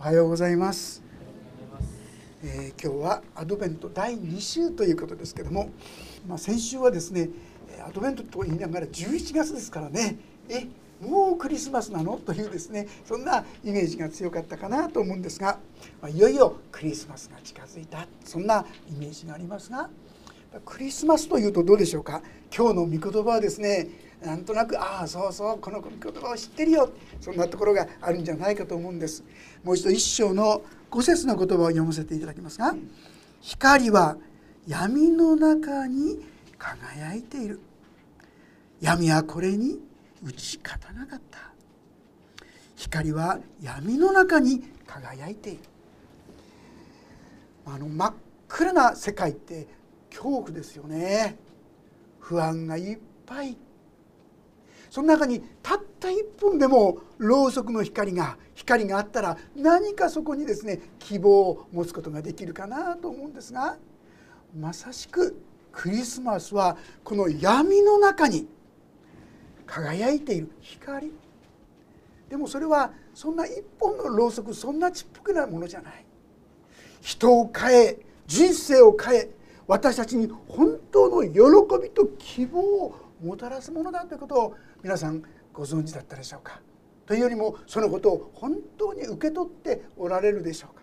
おはようございます、えー、今日はアドベント第2週ということですけども、まあ、先週はですねアドベントと言いながら11月ですからね。えもうクリスマスなの？というですねそんなイメージが強かったかなと思うんですが、まあ、いよいよクリスマスが近づいた。そんなイメージがありますがクリスマスというとどうでしょうか？今日の御言葉はですねなんとなくああそうそうこの言葉を知ってるよそんなところがあるんじゃないかと思うんです。もう一度一章の五節の言葉を読ませていただきますが「光は闇の中に輝いている」「闇はこれに打ち勝たなかった」「光は闇の中に輝いている」あの真っ暗な世界って恐怖ですよね。不安がいっぱいその中にたった1分でもろうそくの光が光があったら何かそこにですね希望を持つことができるかなと思うんですがまさしくクリスマスはこの闇の中に輝いている光。でもそれはそんな一本のろうそくそんなちっぽけなものじゃない。人を変え人生を変え私たちに本当の喜びと希望をもたらすものだということを皆さんご存知だったでしょうか？というよりもそのことを本当に受け取っておられるでしょうか？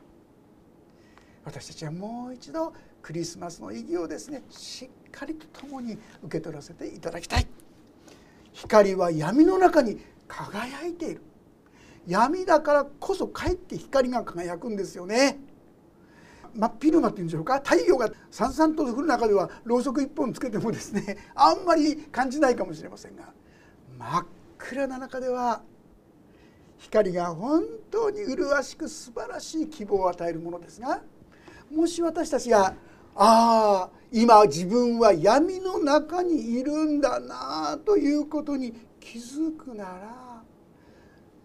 私たちはもう一度クリスマスの意義をですねしっかりと共に受け取らせていただきたい。光は闇の中に輝いている。闇だからこそかえって光が輝くんですよね。真っ昼間っていうんでしょうか。太陽がさんさんと降る中ではろうそく一本つけてもですねあんまり感じないかもしれませんが。真っ暗な中では光が本当に麗しく素晴らしい希望を与えるものですがもし私たちがああ今自分は闇の中にいるんだなということに気づくなら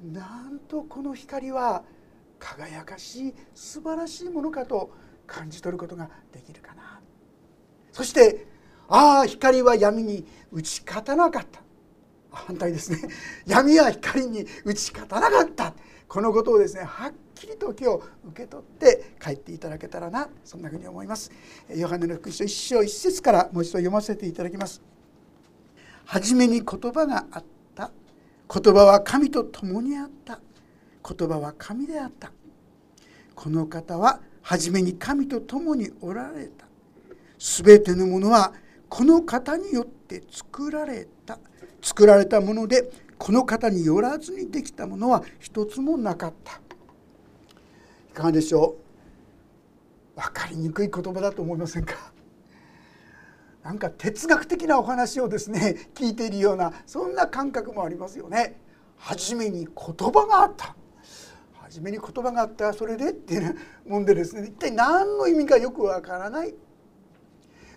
なんとこの光は輝かしい素晴らしいものかと感じ取ることができるかな。そしてああ光は闇に打ち勝たなかった。反対ですね。闇は光に打ち勝たなかった。このことをですねはっきりと今日受け取って帰っていただけたらなそんなふうに思います。ヨハネの福音書一章一節からもう一度読ませていただきます。初めに言葉があった。言葉は神と共にあった。言葉は神であった。この方は初めに神と共におられた。全てのものはこの方によって作られた。作られたものでこの方によらずにできたものは一つもなかった。いかがでしょう？分かりにくい言葉だと思いませんか？なんか哲学的なお話をですね聞いているようなそんな感覚もありますよね。初めに言葉があった。初めに言葉があったそれでっていうもんでですね一体何の意味かよくわからない。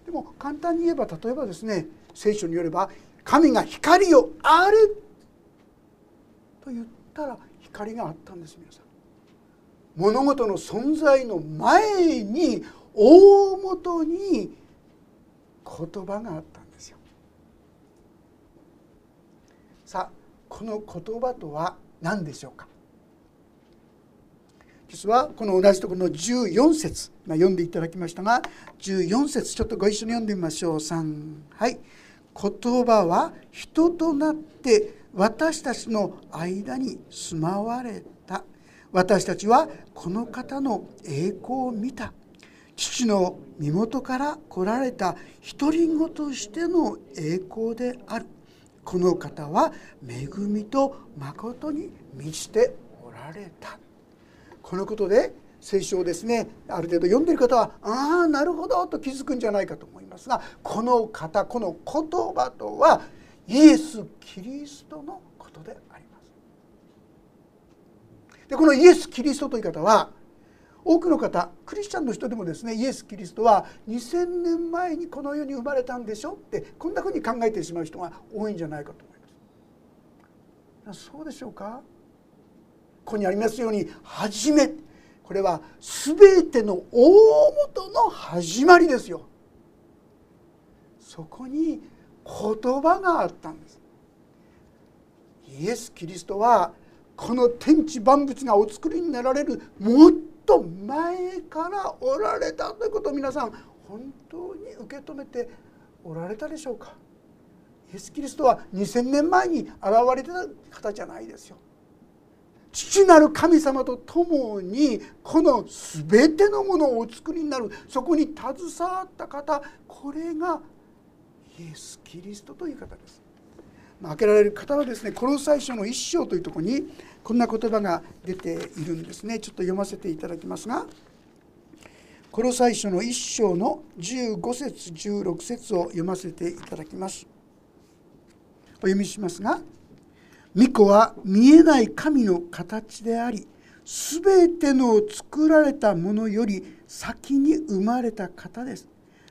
でも簡単に言えば例えばですね聖書によれば神が光をあれと言ったら光があったんです皆さん。物事の存在の前に大元に言葉があったんですよ。さあこの言葉とは何でしょうか？実はこの同じところの14節、ま、読んでいただきましたが14節ちょっとご一緒に読んでみましょう。3はい。言葉は人となって私たちの間に住まわれた。私たちはこの方の栄光を見た。父の身元から来られた独り子としての栄光である。この方は恵みと誠に満ちておられた。このことで聖書をですねある程度読んでる方はああなるほどと気づくんじゃないかと思いますがこの方この言葉とはイエス・キリストのことであります。でこのイエス・キリストという方は多くの方クリスチャンの人でもですねイエス・キリストは2000年前にこの世に生まれたんでしょってこんなふうに考えてしまう人が多いんじゃないかと思います。そうでしょうか？ここにありますように「初め」これは全ての大元の始まりですよ。そこに言葉があったんです。イエス・キリストはこの天地万物がお作りになられるもっと前からおられたということを皆さん本当に受け止めておられたでしょうかイエス・キリストは2,000年前に現れた方じゃないですよ。父なる神様と共にこの全てのものをお作りになる。そこに携わった方これがイエス・キリストという方です。ま開けられる方はですねこの最初の一章というとこにこんな言葉が出ているんですね。ちょっと読ませていただきますがこの最初の一章の15節16節を読ませていただきます。お読みしますが「巫女は見えない神の形であり全ての作られたものより先に生まれた方です」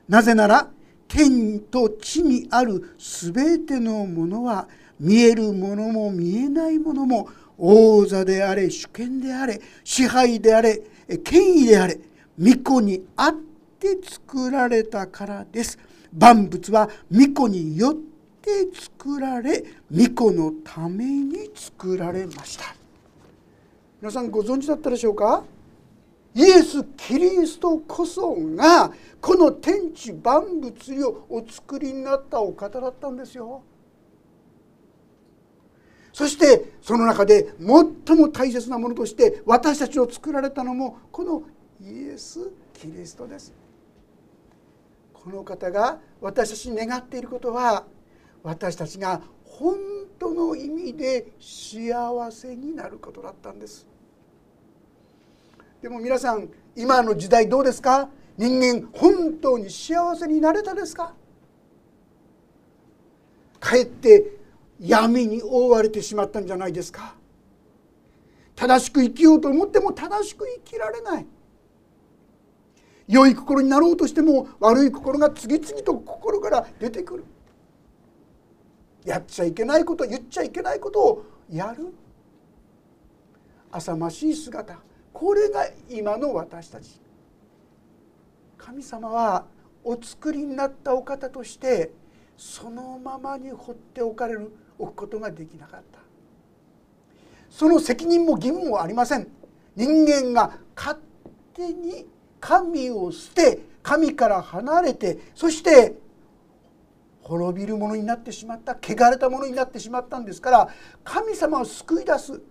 なぜなら天と地にある全てのものは見えるものも見えないものも王座であれ主権であれ支配であれ権威であれ巫女にあって作られたからです。万物は巫女によって作られ巫女のために作られました皆さんご存知だったでしょうか？イエス・キリストこそがこの天地万物をお作りになったお方だったんですよ。そしてその中で最も大切なものとして私たちを作られたのもこのイエス・キリストです。この方が私たちに願っていることは私たちが本当の意味で幸せになることだったんです。でも皆さん今の時代どうですか？人間本当に幸せになれたですか？かえって闇に覆われてしまったんじゃないですか？正しく生きようと思っても正しく生きられない。良い心になろうとしても悪い心が次々と心から出てくる。やっちゃいけないこと言っちゃいけないことをやる。浅ましい姿。これが今の私たち。神様はお作りになったお方としてそのままに放っておかれる。置くことができなかった。その責任も義務もありません。人間が勝手に神を捨て神から離れてそして滅びるものになってしまった汚れたものになってしまったんですから神様を救い出す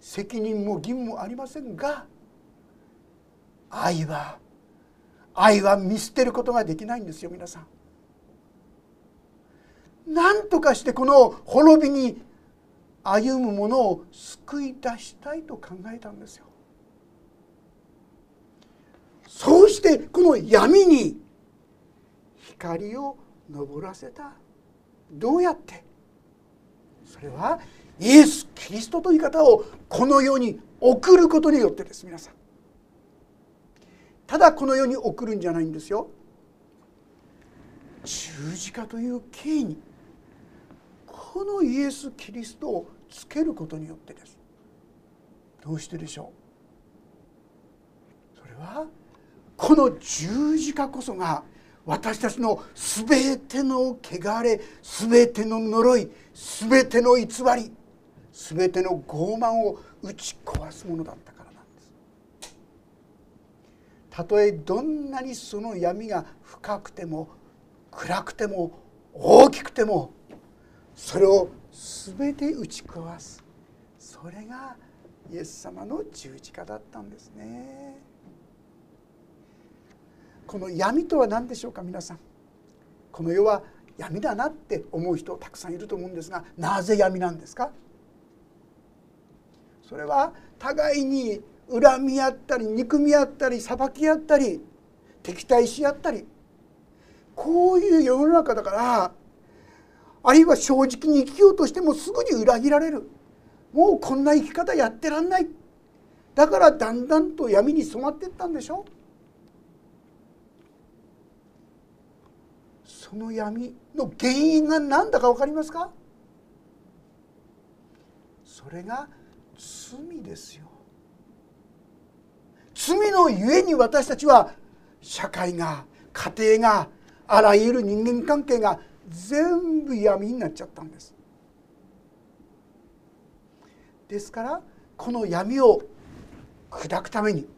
責任も義務もありませんが愛は愛は見捨てることができないんですよ皆さん。何とかしてこの滅びに歩むものを救い出したいと考えたんですよ。そうしてこの闇に光を昇らせた。どうやって？それはイエス・キリストという方をこの世に送ることによってです皆さん。ただこの世に送るんじゃないんですよ。十字架という刑にこのイエス・キリストをつけることによってです。どうしてでしょう？それはこの十字架こそが私たちの全ての汚れ全ての呪い全ての偽り全ての傲慢を打ち壊すものだったからなんです。たとえどんなにその闇が深くても暗くても大きくてもそれを全て打ち壊す。それがイエス様の十字架だったんですね。この闇とは何でしょうか皆さん。この世は闇だなって思う人たくさんいると思うんですがなぜ闇なんですか？それは互いに恨み合ったり憎み合ったり裁き合ったり敵対し合ったり。こういう世の中だからあるいは正直に生きようとしてもすぐに裏切られる。もうこんな生き方やってらんない。だからだんだんと闇に染まっていったんでしょ？その闇の原因が何だか分かりますか？それが罪ですよ。罪のゆえに私たちは社会が家庭があらゆる人間関係が全部闇になっちゃったんです。ですからこの闇を砕くために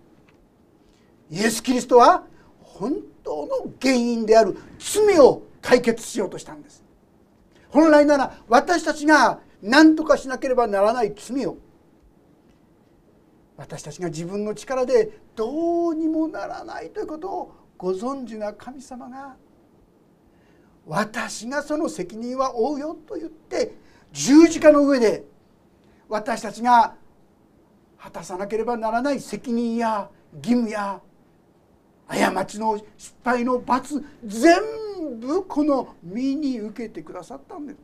イエス・キリストは本当の原因である罪を解決しようとしたんです。本来なら私たちが何とかしなければならない罪を私たちが自分の力でどうにもならないということをご存知な神様が私がその責任は負うよと言って十字架の上で私たちが果たさなければならない責任や義務や過ちの失敗の罰全部この身に受けてくださったんです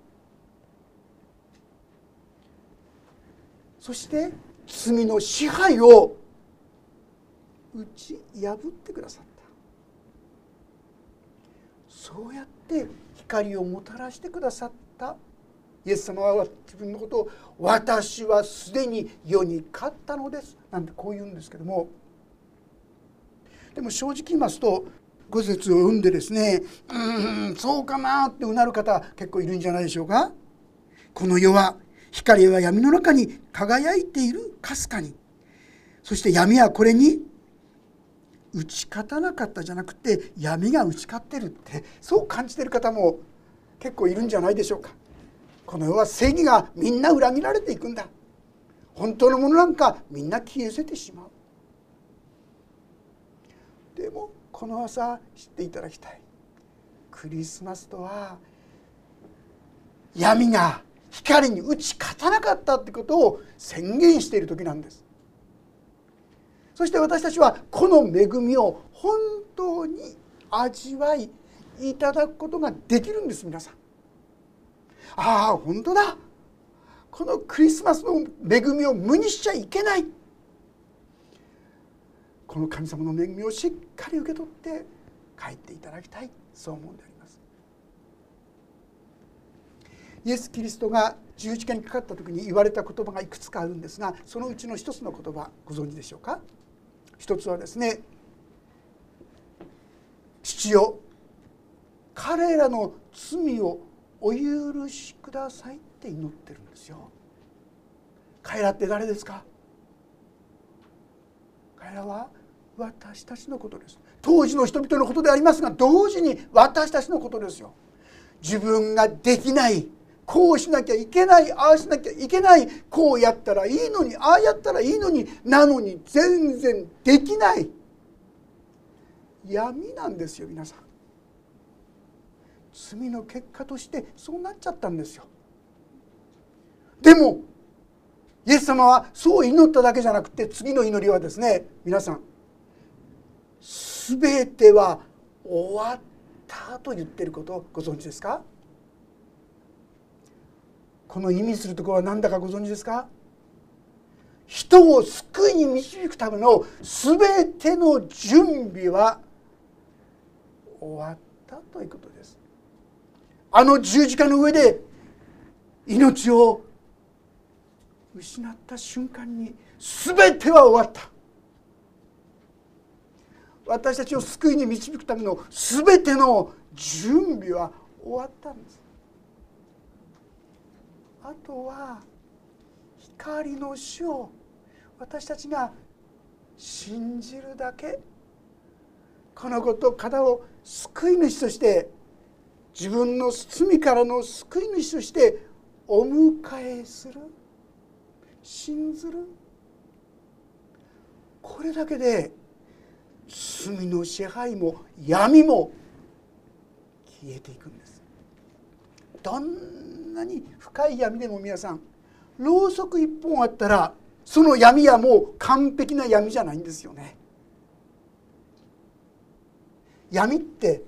そして罪の支配を打ち破ってくださった。そうやって光をもたらしてくださった。イエス様は自分のことを「私はすでに世に勝ったのです」なんてこう言うんですけどもでも正直言いますと五節を読んでですねうんそうかなってうなる方結構いるんじゃないでしょうか。この世は光は闇の中に輝いているかすかにそして闇はこれに打ち勝たなかったじゃなくて闇が打ち勝ってるってそう感じてる方も結構いるんじゃないでしょうか。この世は正義がみんな裏切られていくんだ本当のものなんかみんな消えせてしまうでもこの朝知っていただきたい。クリスマスとは闇が光に打ち勝たなかったってことを宣言している時なんです。そして私たちはこの恵みを本当に味わいいただくことができるんです皆さん。ああ本当だ。このクリスマスの恵みを無にしちゃいけない。この神様の恵みをしっかり受け取って帰っていただきたい。そう思うんであります。イエス・キリストが十字架にかかった時に言われた言葉がいくつかあるんですがそのうちの一つの言葉ご存知でしょうか？一つはですね父よ彼らの罪をお許しくださいって祈ってるんですよ。彼らって誰ですか？彼らは私たちのことです。当時の人々のことでありますが同時に私たちのことですよ。自分ができないこうしなきゃいけないああしなきゃいけないこうやったらいいのにああやったらいいのになのに全然できない。闇なんですよ皆さん。罪の結果としてそうなっちゃったんですよ。でもイエス様はそう祈っただけじゃなくて次の祈りはですね皆さん全ては終わったと言ってることをご存知ですか？この意味するところは何だかご存知ですか？人を救いに導くための全ての準備は終わったということです。あの十字架の上で命を失った瞬間に全ては終わった。私たちを救いに導くための全ての準備は終わったんです。あとは光の主を私たちが信じるだけ。このこと方を救い主として自分の罪からの救い主としてお迎えする。信ずる。これだけで罪の支配も闇も消えていくんです。どんなに深い闇でも皆さんろうそく一本あったらその闇はもう完璧な闇じゃないんですよね。闇って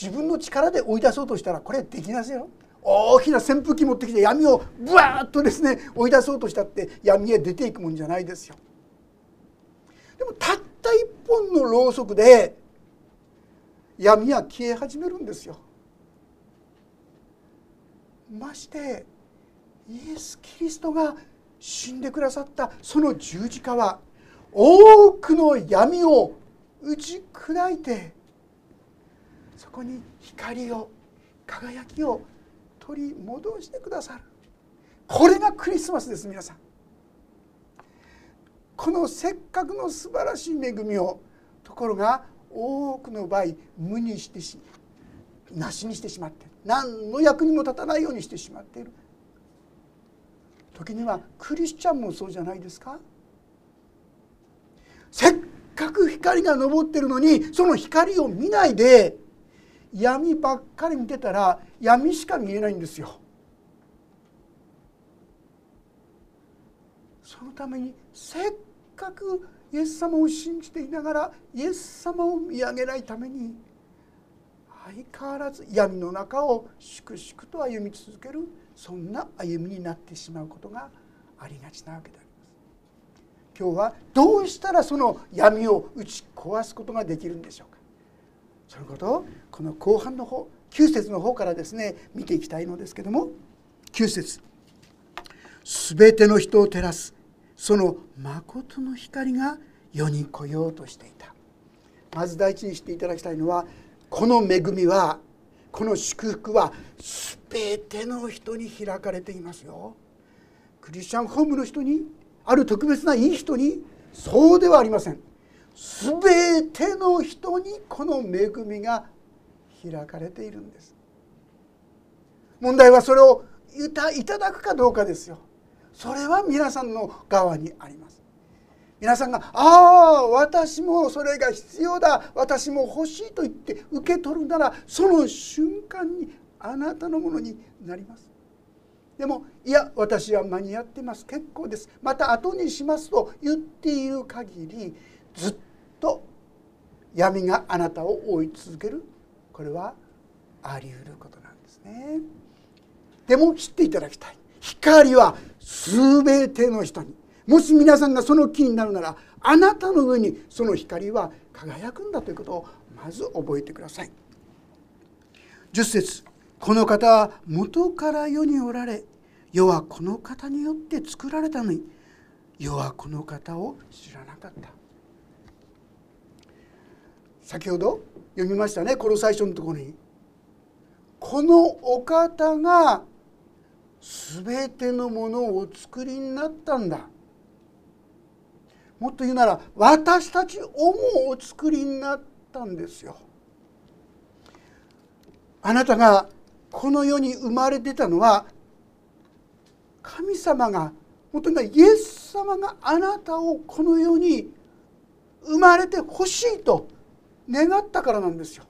自分の力で追い出そうとしたらこれできますよ。大きな扇風機持ってきて闇をブワーッとですね追い出そうとしたって闇へ出ていくもんじゃないですよ。でもたった一本のろうそくで闇は消え始めるんですよ。ましてイエス・キリストが死んでくださったその十字架は多くの闇を打ち砕いてそこに光を輝きを取り戻してくださる。これがクリスマスです皆さん。このせっかくの素晴らしい恵みをところが多くの場合無にしてしなしにしてしまって何の役にも立たないようにしてしまっている時にはクリスチャンもそうじゃないですかせっかく光が昇ってるのにその光を見ないで闇ばっかり見てたら闇しか見えないんですよ。そのためにせっかくイエス様を信じていながらイエス様を見上げないために相変わらず闇の中を粛々と歩み続けるそんな歩みになってしまうことがありがちなわけであります。今日はどうしたらその闇を打ち壊すことができるんでしょうかそのことをこの後半の方9節の方からですね見ていきたいのですけども9節全ての人を照らすその誠の光が世に来ようとしていた。まず第一にしていただきたいのはこの恵みはこの祝福は全ての人に開かれていますよ。クリスチャンホームの人にある特別ないい人にそうではありません。全ての人にこの恵みが開かれているんです。問題はそれをいただくかどうかですよ。それは皆さんの側にあります。皆さんが「ああ私もそれが必要だ。私も欲しい」と言って受け取るならその瞬間にあなたのものになります。でも「いや私は間に合ってます。結構です。また後にします」と言っている限りずっと闇があなたを追い続ける。これはあり得ることなんですね。でも知っていただきたい。光は全ての人に。もし皆さんがその気になるならあなたの上にその光は輝くんだということをまず覚えてください。10節この方は元から世におられ世はこの方によって作られたのに世はこの方を知らなかった。先ほど読みましたねこの最初のところに。このお方が全てのものをお作りになったんだもっと言うなら私たちをもお作りになったんですよあなたがこの世に生まれてたのは神様が本当にイエス様があなたをこの世に生まれてほしいと願ったからなんですよ。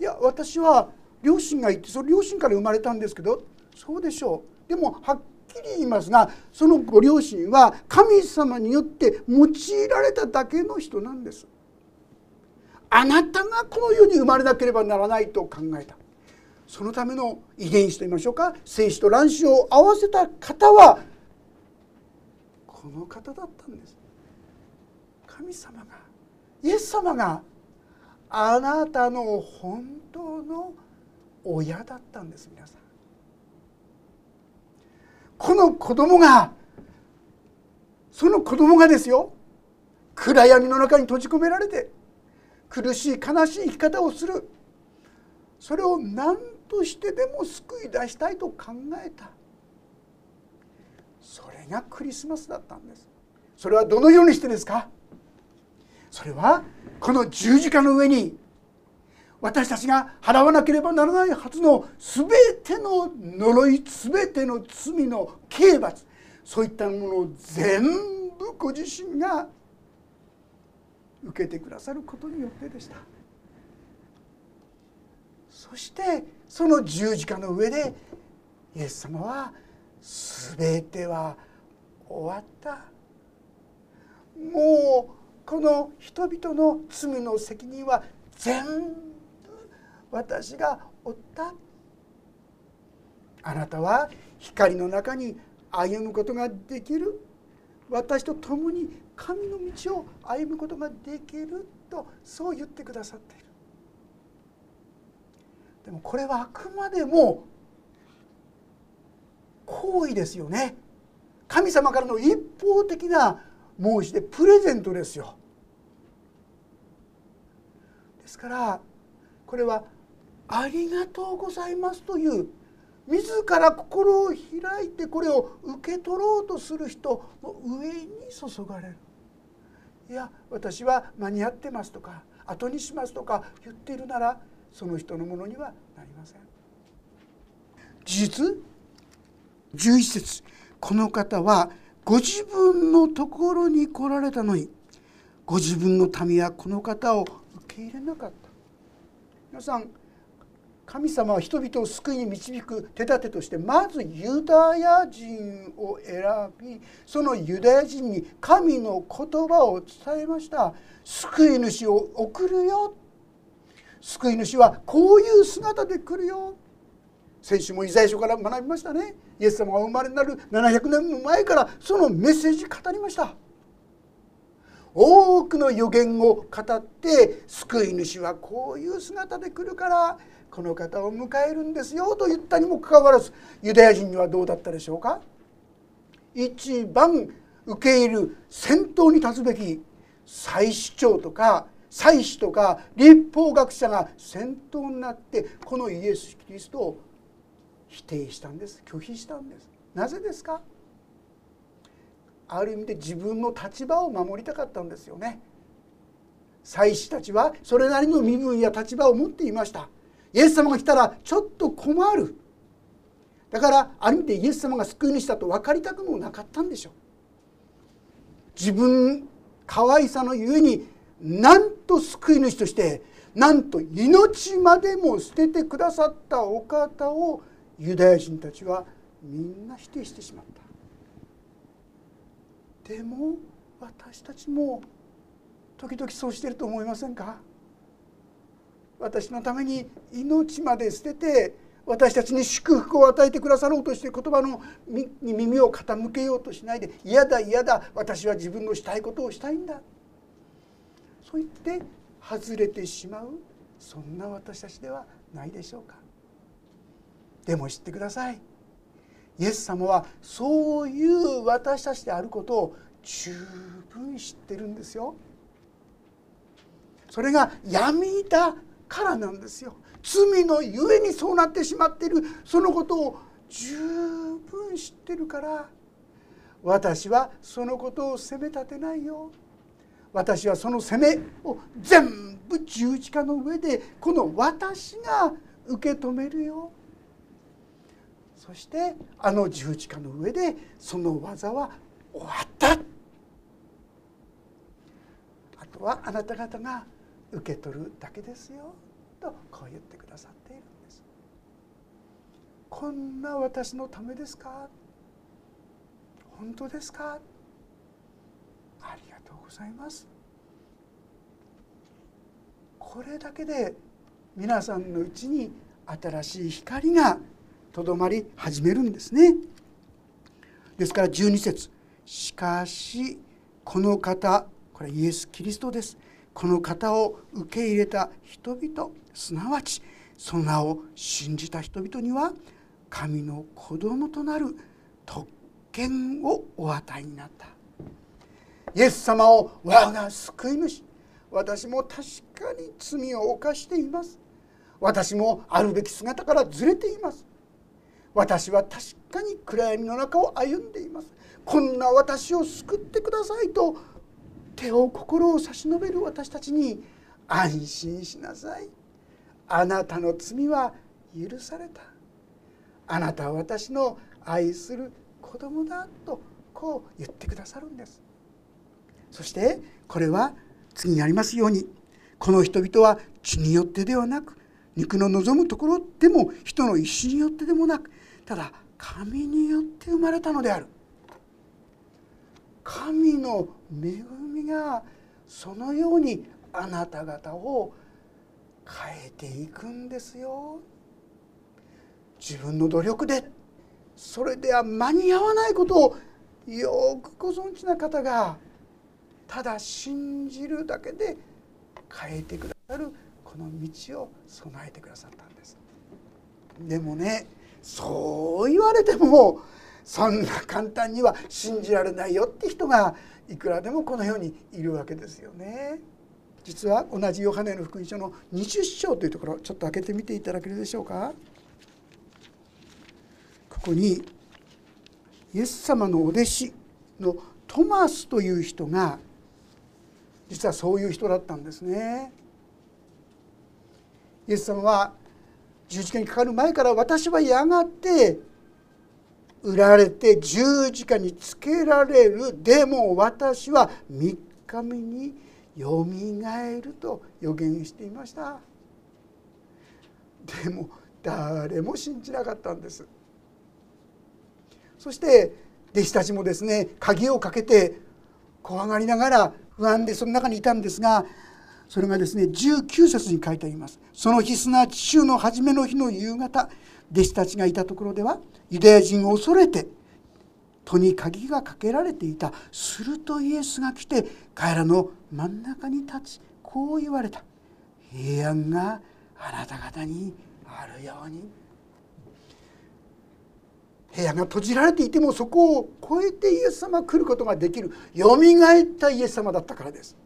いや私は両親がいてその両親から生まれたんですけどそうでしょう。でもはっきり言いますがそのご両親は神様によって用いられただけの人なんです。あなたがこの世に生まれなければならないと考えた。そのための遺伝子といいましょうか精子と卵子を合わせた方はこの方だったんです。神様がイエス様があなたの本当の親だったんです皆さん。この子供がその子供がですよ。暗闇の中に閉じ込められて苦しい悲しい生き方をする。それを何としてでも救い出したいと考えた。それがクリスマスだったんです。それはどのようにしてですか？それはこの十字架の上に私たちが払わなければならないはずの全ての呪い全ての罪の刑罰そういったものを全部ご自身が受けてくださることによってでした。そしてその十字架の上でイエス様は全ては終わった。もうこの人々の罪の責任は全部私が負った。あなたは光の中に歩むことができる。私と共に神の道を歩むことができるとそう言ってくださっている。でもこれはあくまでも行為ですよね。神様からの一方的な申し出プレゼントですよ。ですからこれは「ありがとうございます」という自ら心を開いてこれを受け取ろうとする人の上に注がれる。いや私は間に合ってますとか後にしますとか言っているならその人のものにはなりません。事実11節この方はご自分のところに来られたのにご自分の民はこの方を受け入れなかった。皆さん神様は人々を救いに導く手立てとしてまずユダヤ人を選びそのユダヤ人に神の言葉を伝えました。救い主を送るよ。救い主はこういう姿で来るよ。先週もイザヤ書から学びましたね。イエス様が生まれになる700年も前からそのメッセージ語りました。多くの予言を語って救い主はこういう姿で来るからこの方を迎えるんですよと言ったにもかかわらずユダヤ人にはどうだったでしょうか？一番受け入れる先頭に立つべき祭司長とか祭司とか立法学者が先頭になってこのイエス・キリストを否定したんです。拒否したんです。なぜですか？ある意味で自分の立場を守りたかったんですよね。祭司たちはそれなりの身分や立場を持っていました。イエス様が来たらちょっと困る。だからある意味でイエス様が救い主だと分かりたくもなかったんでしょう。自分可愛さのゆえになんと救い主としてなんと命までも捨ててくださったお方をユダヤ人たちはみんな否定してしまった。でも私たちも時々そうしてると思いませんか？私のために命まで捨てて私たちに祝福を与えてくださろうとして言葉のに耳を傾けようとしないで嫌だ嫌だ私は自分のしたいことをしたいんだ。そう言って外れてしまうそんな私たちではないでしょうか。でも知ってください。イエス様はそういう私たちであることを十分知ってるんですよ。それが闇だ。からなんですよ。罪のゆえにそうなってしまっている。そのことを十分知ってるから。私はそのことを責め立てないよ。私はその責めを全部十字架の上でこの私が受け止めるよ。そしてあの十字架の上でその技は終わった。あとはあなた方が受け取るだけですよとこう言ってくださっているんです。こんな私のためですか？本当ですか？ありがとうございます。これだけで皆さんのうちに新しい光がとどまり始めるんですね。ですから12節しかしこの方これイエス・キリストです。この方を受け入れた人々すなわちその名を信じた人々には神の子供となる特権をお与えになった。イエス様を我が救い主私も確かに罪を犯しています。私もあるべき姿からずれています。私は確かに暗闇の中を歩んでいます。こんな私を救ってくださいと手を心を差し伸べる私たちに安心しなさい。あなたの罪は許された。あなたは私の愛する子供だとこう言ってくださるんです。そしてこれは次にありますようにこの人々は血によってではなく肉の望むところでも人の意志によってでもなくただ神によって生まれたのである。神の恵みがそのようにあなた方を変えていくんですよ。自分の努力でそれでは間に合わないことをよくご存知な方がただ信じるだけで変えてくださるこの道を備えてくださったんです。でもねそう言われてもそんな簡単には信じられないよって人がいくらでもこの世にいるわけですよね。実は同じヨハネの福音書の20章というところちょっと開けてみていただけるでしょうか。ここにイエス様のお弟子のトマスという人が実はそういう人だったんですね。イエス様は十字架にかかる前から私はやがて売られて十字架につけられるでも私は3日目によみがえると予言していました。でも誰も信じなかったんです。そして弟子たちもですね鍵をかけて怖がりながら不安でその中にいたんですがそれがですね19節に書いてあります。その日すなわち週の初めの日の夕方弟子たちがいたところではユダヤ人を恐れて戸に鍵がかけられていた。するとイエスが来て彼らの真ん中に立ちこう言われた。平安があなた方にあるように。部屋が閉じられていてもそこを越えてイエス様が来ることができる。よみがえったイエス様だったからです。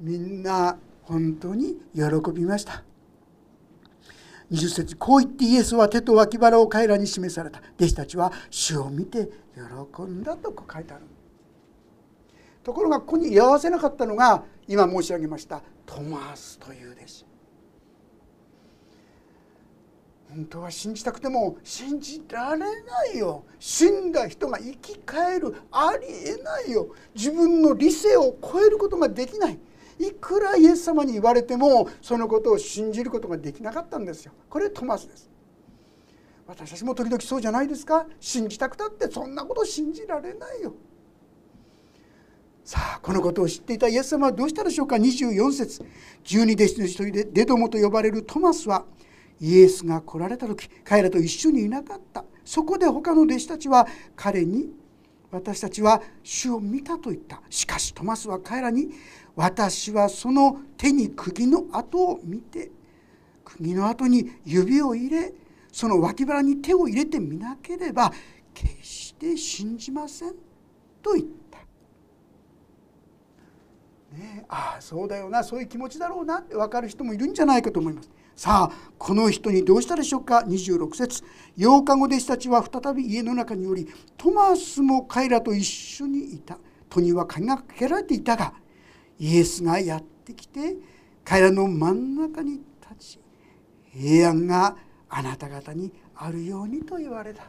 みんな本当に喜びました。20節こう言ってイエスは手と脇腹を彼らに示された。弟子たちは主を見て喜んだと書いてある。ところがここに居合わせなかったのが今申し上げましたトマスという弟子。本当は信じたくても信じられないよ。死んだ人が生き返るありえないよ。自分の理性を超えることができない。いくらイエス様に言われてもそのことを信じることができなかったんですよ。これトマスです。私たちも時々そうじゃないですか。信じたくたってそんなこと信じられないよ。さあこのことを知っていたイエス様はどうしたでしょうか？24節。十二弟子の一人でデドモと呼ばれるトマスはイエスが来られた時彼らと一緒にいなかった。そこで他の弟子たちは彼に私たちは主を見たと言った。しかしトマスは彼らに私はその手に釘の跡を見て釘の跡に指を入れその脇腹に手を入れてみなければ決して信じませんと言った。ね、ああそうだよなそういう気持ちだろうなって分かる人もいるんじゃないかと思います。さあこの人にどうしたでしょうか？26節8日後弟子たちは再び家の中におりトマスも彼らと一緒にいた戸には鍵がかけられていたがイエスがやってきて彼らの真ん中に立ち平安があなた方にあるようにと言われた。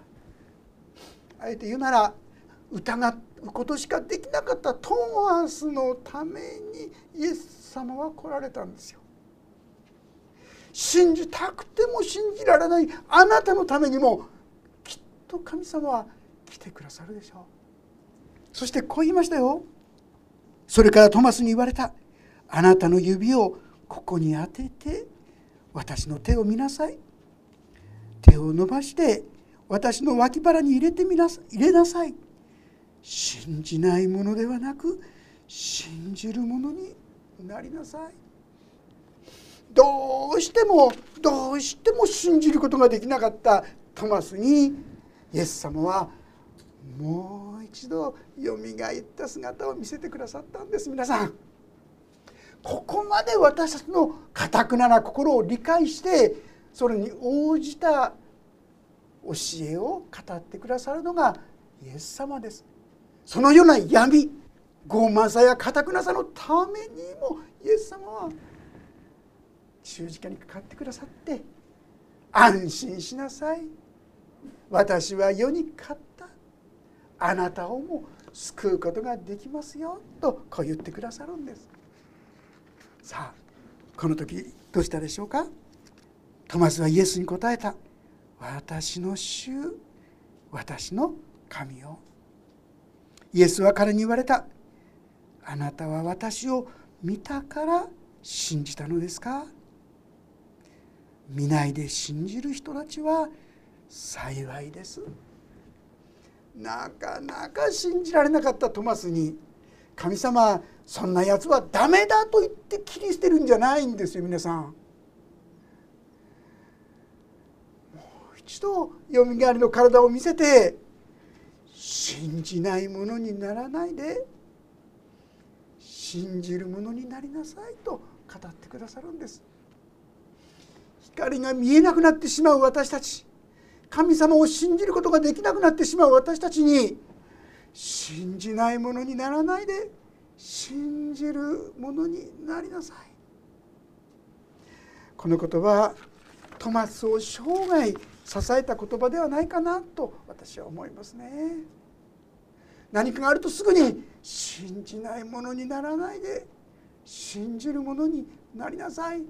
あえて言うなら疑うことしかできなかったトーマスのためにイエス様は来られたんですよ。信じたくても信じられないあなたのためにもきっと神様は来てくださるでしょう。そしてこう言いましたよ。それからトマスに言われた。あなたの指をここに当てて私の手を見なさい。手を伸ばして私の脇腹に入れてみなさ入れなさい。信じないものではなく信じるものになりなさい。どうしてもどうしても信じることができなかったトマスにイエス様はもう一度よみがえった姿を見せてくださったんです。皆さんここまで私たちのかたくなな心を理解してそれに応じた教えを語ってくださるのがイエス様です。そのような闇傲慢さやかたくなさのためにもイエス様は十字架にかかってくださって安心しなさい。私は世に勝っあなたをも救うことができますよとこう言ってくださるんです。さあこの時どうしたでしょうか？トマスはイエスに答えた。私の主私の神よ。イエスは彼に言われた。あなたは私を見たから信じたのですか？見ないで信じる人たちは幸いです。なかなか信じられなかったトマスに神様そんなやつはダメだと言って切り捨てるんじゃないんですよ皆さん。もう一度よみがえりの体を見せて信じないものにならないで信じるものになりなさいと語ってくださるんです。光が見えなくなってしまう私たち神様を信じることができなくなってしまう。私たちに。信じないものにならないで。信じるものになりなさい。この言葉はトマスを生涯支えた言葉ではないかなと私は思いますね。何かがあるとすぐに信じないものにならないで。信じるものになりなさい。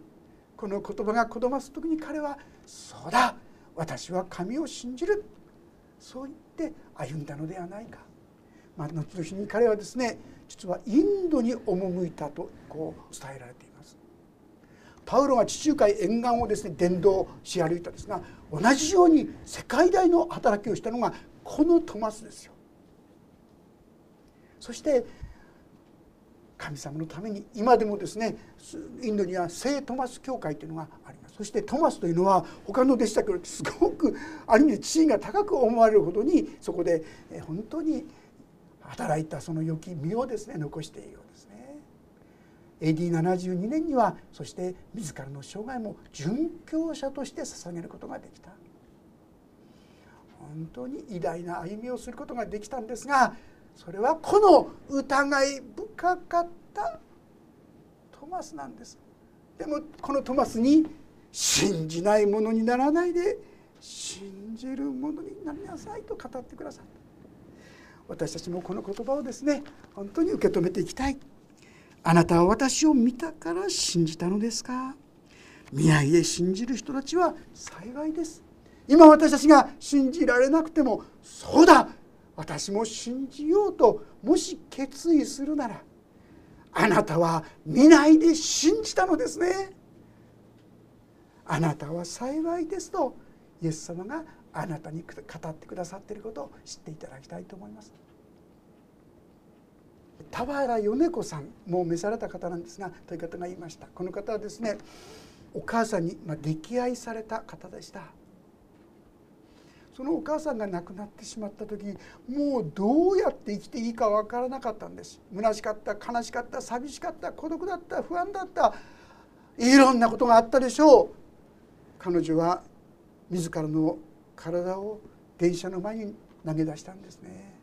この言葉が子供す時に彼は「そうだ。私は神を信じる」そう言って歩んだのではないか、まあ、後々に彼はですね実はインドに赴いたとこう伝えられています。パウロが地中海沿岸をですね伝道し歩いたですが同じように世界大の働きをしたのがこのトマスですよ。そして神様のために今でもですねインドには聖トマス教会というのがありますそしてトマスというのは他の弟子たちよりすごくある意味で地位が高く思われるほどにそこで本当に働いたその良き身をですね残しているようですね。AD72 年にはそして自らの生涯も殉教者として捧げることができた本当に偉大な歩みをすることができたんですがそれはこの疑い深かったトマスなんです。でもこのトマスに信じないものにならないで信じるものになりなさいと語ってくださった。私たちもこの言葉をですね本当に受け止めていきたい。あなたは私を見たから信じたのですか？見ないで信じる人たちは幸いです。今私たちが信じられなくてもそうだ私も信じようともし決意するならあなたは見ないで信じたのですね。あなたは幸いですとイエス様があなたに語ってくださっていることを知っていただきたいと思います。田原米子さんもう召された方なんですがという方が言いました。この方はですねお母さんに溺愛された方でした。そのお母さんが亡くなってしまった時もうどうやって生きていいか分からなかったんです。虚しかった悲しかった寂しかった孤独だった不安だった。いろんなことがあったでしょう。彼女は自らの体を電車の前に投げ出したんですね。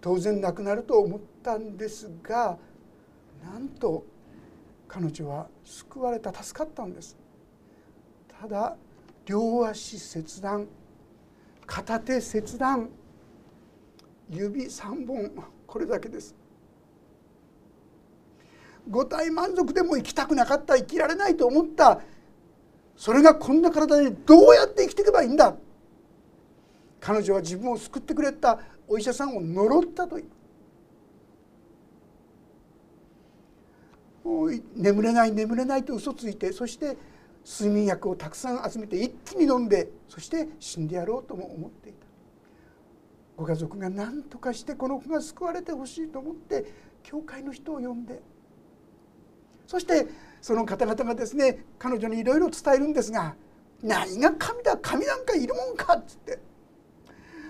当然亡くなると思ったんですがなんと彼女は救われた助かったんです。ただ両足切断片手切断指3本これだけです。五体満足でも生きたくなかった生きられないと思った。それがこんな体でどうやって生きていけばいいんだ？彼女は自分を救ってくれた。お医者さんを呪ったと眠れない眠れないと嘘ついてそして睡眠薬をたくさん集めて一気に飲んでそして死んでやろうとも思っていた。ご家族が何とかしてこの子が救われてほしいと思って教会の人を呼んで。そしてその方々がですね彼女にいろいろ伝えるんですが「何が神だ神なんかいるもんか」っつって。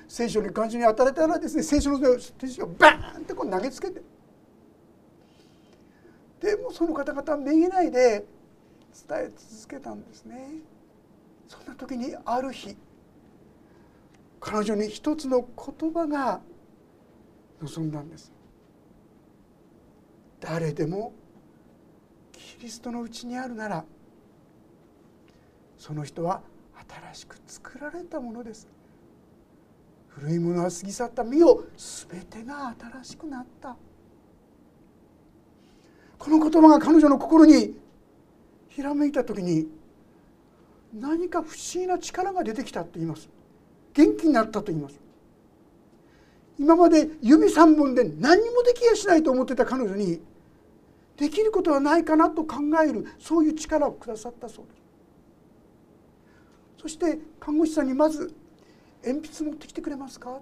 聖書に感じに当たれたらですね聖書の聖書をバーンってこう投げつけて。でもその方々はめげないで伝え続けたんですね。そんな時にある日彼女に一つの言葉が望んだんです。誰でもキリストのうちにあるならその人は新しく作られたものです。古いものは過ぎ去った身を全てが新しくなった。この言葉が彼女の心にひらめいた時に何か不思議な力が出てきたと言います。元気になったと言います。今まで指3本で何もできやしないと思ってた彼女にできることはないかなと考えるそういう力をくださったそうです。そして看護師さんにまず「鉛筆持ってきてくれますか?」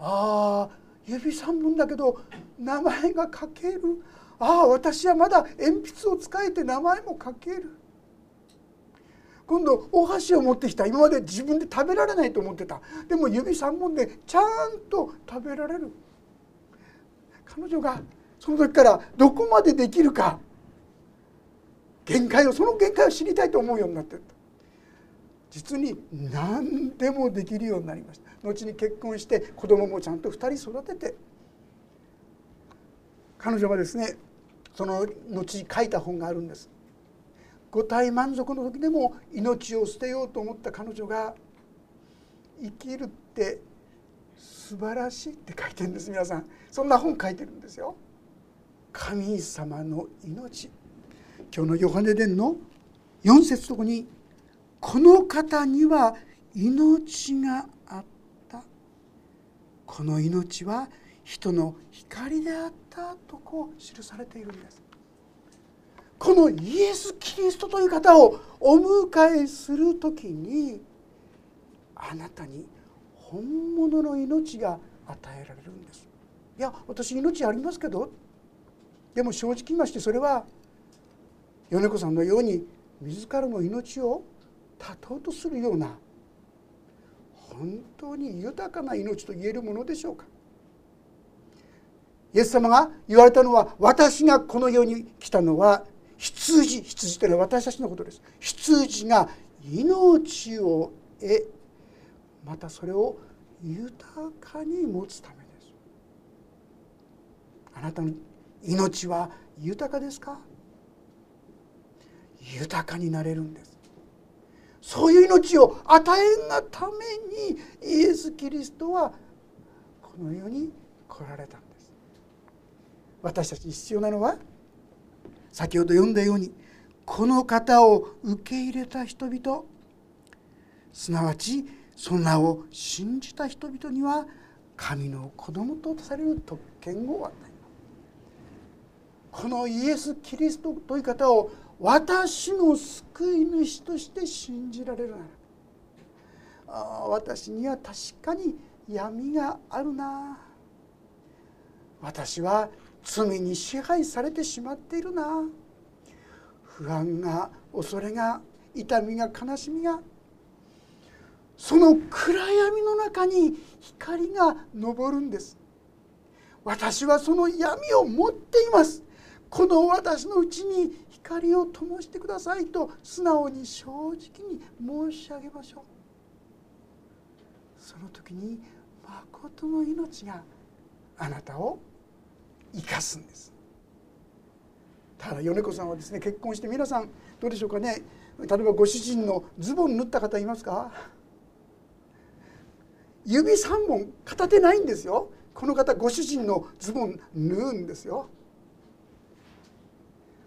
ああ指3本だけど名前が書けるああ私はまだ鉛筆を使えて名前も書ける。今度お箸を持ってきた。今まで自分で食べられないと思ってた。でも指3本でちゃんと食べられる。彼女がその時からどこまでできるか。限界をその限界を知りたいと思うようになって実に何でもできるようになりました。後に結婚して子供もちゃんと2人育てて。彼女はですねその後書いた本があるんです。五体満足の時でも命を捨てようと思った彼女が生きるって素晴らしいって書いてるんです皆さん。そんな本書いてるんですよ。神様の命。今日のヨハネ伝の4節とこにこの方には命があった。この命は人の光であった。たとこう記されているんです。このイエス・キリストという方をお迎えする時にあなたに本物の命が与えられるんです。いや私命ありますけど。でも正直言いましてそれは米子さんのように自らの命を絶とうとするような本当に豊かな命と言えるものでしょうか。イエス様が言われたのは私がこの世に来たのは羊羊というのは私たちのことです。羊が命を得またそれを豊かに持つためです。あなたの命は豊かですか？豊かになれるんです。そういう命を与えんがためにイエス・キリストはこの世に来られた。私たちに必要なのは先ほど読んだようにこの方を受け入れた人々。すなわちその名を信じた人々には神の子供とされる特権を与えこのイエス・キリストという方を私の救い主として信じられるならあ私には確かに闇があるな。私は罪に支配されてしまっているな。不安が恐れが痛みが悲しみがその暗闇の中に光が昇るんです。私はその闇を持っています。この私のうちに光を灯してくださいと素直に正直に申し上げましょう。その時に誠の命があなたを生かすんです。ただ米子さんはですね結婚して皆さんどうでしょうかね。例えばご主人のズボン縫った方いますか？指3本片手ないんですよ。この方ご主人のズボン縫うんですよ。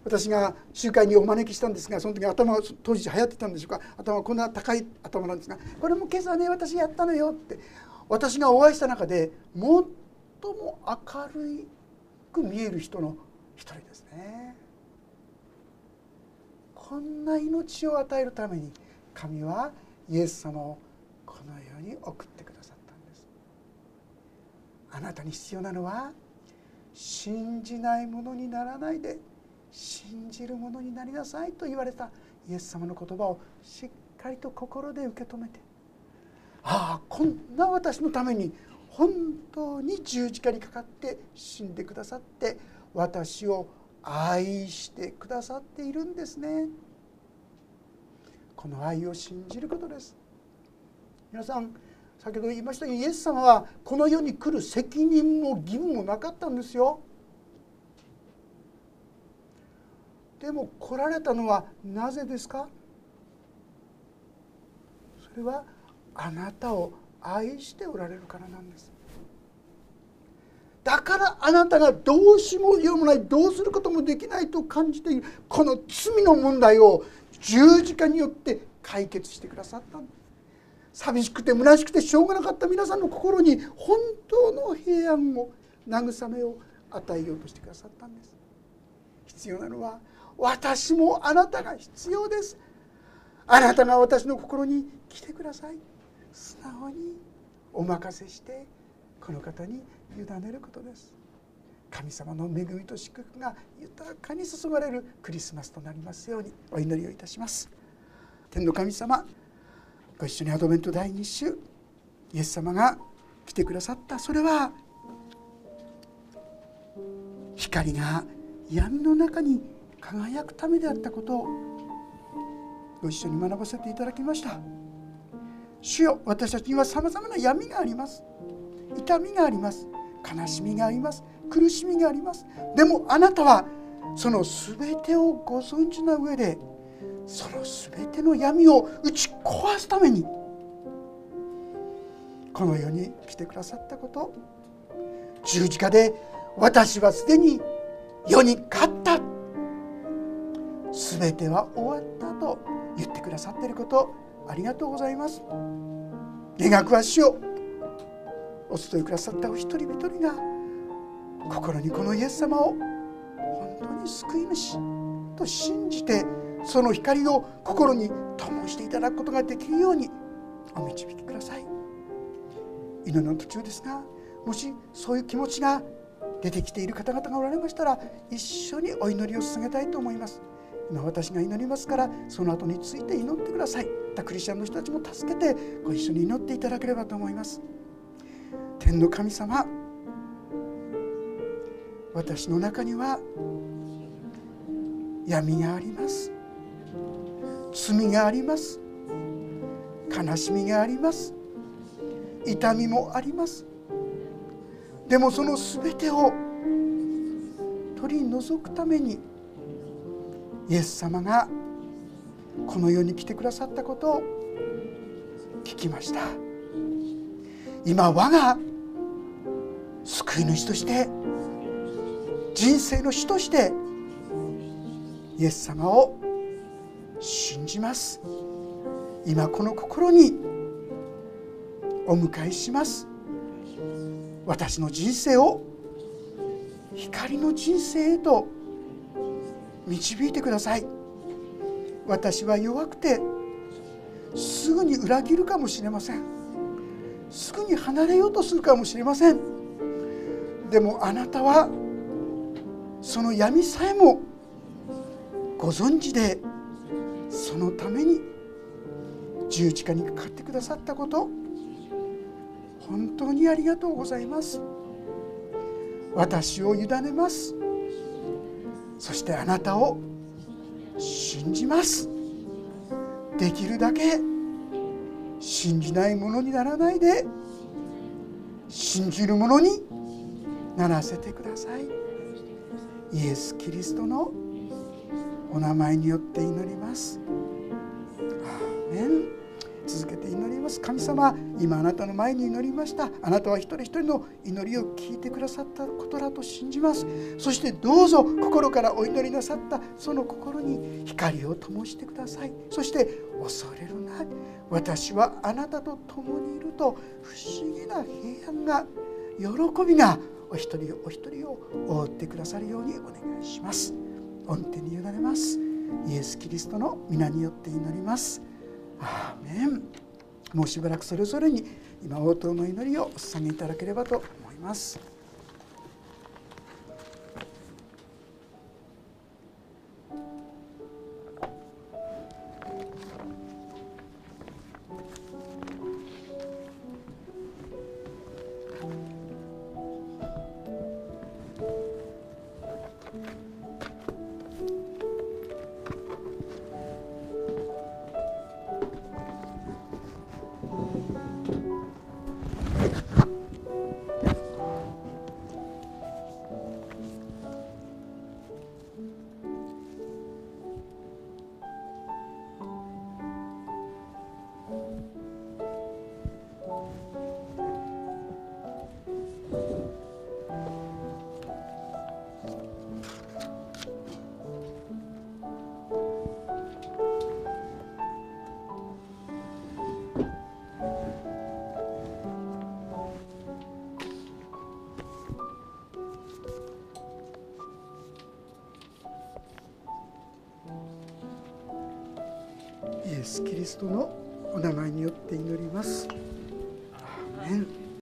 私が集会にお招きしたんですがその時頭当時流行ってたんでしょうか。頭こんな高い頭なんですがこれも今朝ね私やったのよって。私がお会いした中で最も明るく見える人の一人ですね。こんな命を与えるために神はイエス様をこの世に送ってくださったんです。あなたに必要なのは信じないものにならないで信じるものになりなさいと言われたイエス様の言葉をしっかりと心で受け止めてああこんな私のために本当に十字架にかかって死んでくださって私を愛してくださっているんですね。この愛を信じることです。皆さん先ほど言いましたようにイエス様はこの世に来る責任も義務もなかったんですよ。でも来られたのはなぜですか？それはあなたを愛しておられるからなんです。だからあなたがどうしもようもないどうすることもできないと感じているこの罪の問題を十字架によって解決してくださったんです。寂しくて虚しくてしょうがなかった皆さんの心に本当の平安を慰めを与えようとしてくださったんです。必要なのは私もあなたが必要です。あなたが私の心に来てください。素直にお任せしてこの方に委ねることです。神様の恵みと祝福が豊かに注がれるクリスマスとなりますようにお祈りをいたします。天の神様ご一緒にアドベント第2週イエス様が来てくださった。それは光が闇の中に輝くためであったことをご一緒に学ばせていただきました。主よ私たちにはさまざまな闇があります。痛みがあります。悲しみがあります。苦しみがあります。でもあなたはその全てをご存知な上でその全ての闇を打ち壊すためにこの世に来てくださったこと十字架で私はすでに世に勝った。全ては終わったと言ってくださっていること。ありがとうございます。願くは主よお伝えくださったお一人一人が心にこのイエス様を本当に救い主と信じてその光を心に灯していただくことができるようにお導きください。祈りの途中ですがもしそういう気持ちが出てきている方々がおられましたら一緒にお祈りを捧げたいと思います。今私が祈りますからその後について祈ってください。クリスチャンの人たちも助けてご一緒に祈っていただければと思います。天の神様私の中には闇があります。罪があります。悲しみがあります。痛みもあります。でもその全てを取り除くためにイエス様がこの世に来てくださったことを聞きました。今我が救い主として人生の主としてイエス様を信じます。今この心にお迎えします。私の人生を光の人生へと導いてください。私は弱くてすぐに裏切るかもしれません。すぐに離れようとするかもしれません。でもあなたはその闇さえもご存知でそのために十字架にかかってくださったこと本当にありがとうございます。私を委ねます。そしてあなたを信じます。できるだけ信じないものにならないで信じるものにならせてください。イエス・キリストのお名前によって祈ります。続けて祈ります。神様今あなたの前に祈りました。あなたは一人一人の祈りを聞いてくださったことだと信じます。そしてどうぞ心からお祈りなさった。その心に光を灯してください。そして恐れるな私はあなたと共にいると不思議な平安が喜びがお一人お一人を覆ってくださるようにお願いします。御手に委ねます。イエス・キリストの皆によって祈ります。アーメンもうしばらくそれぞれに今応答の祈りをお捧げいただければと思います。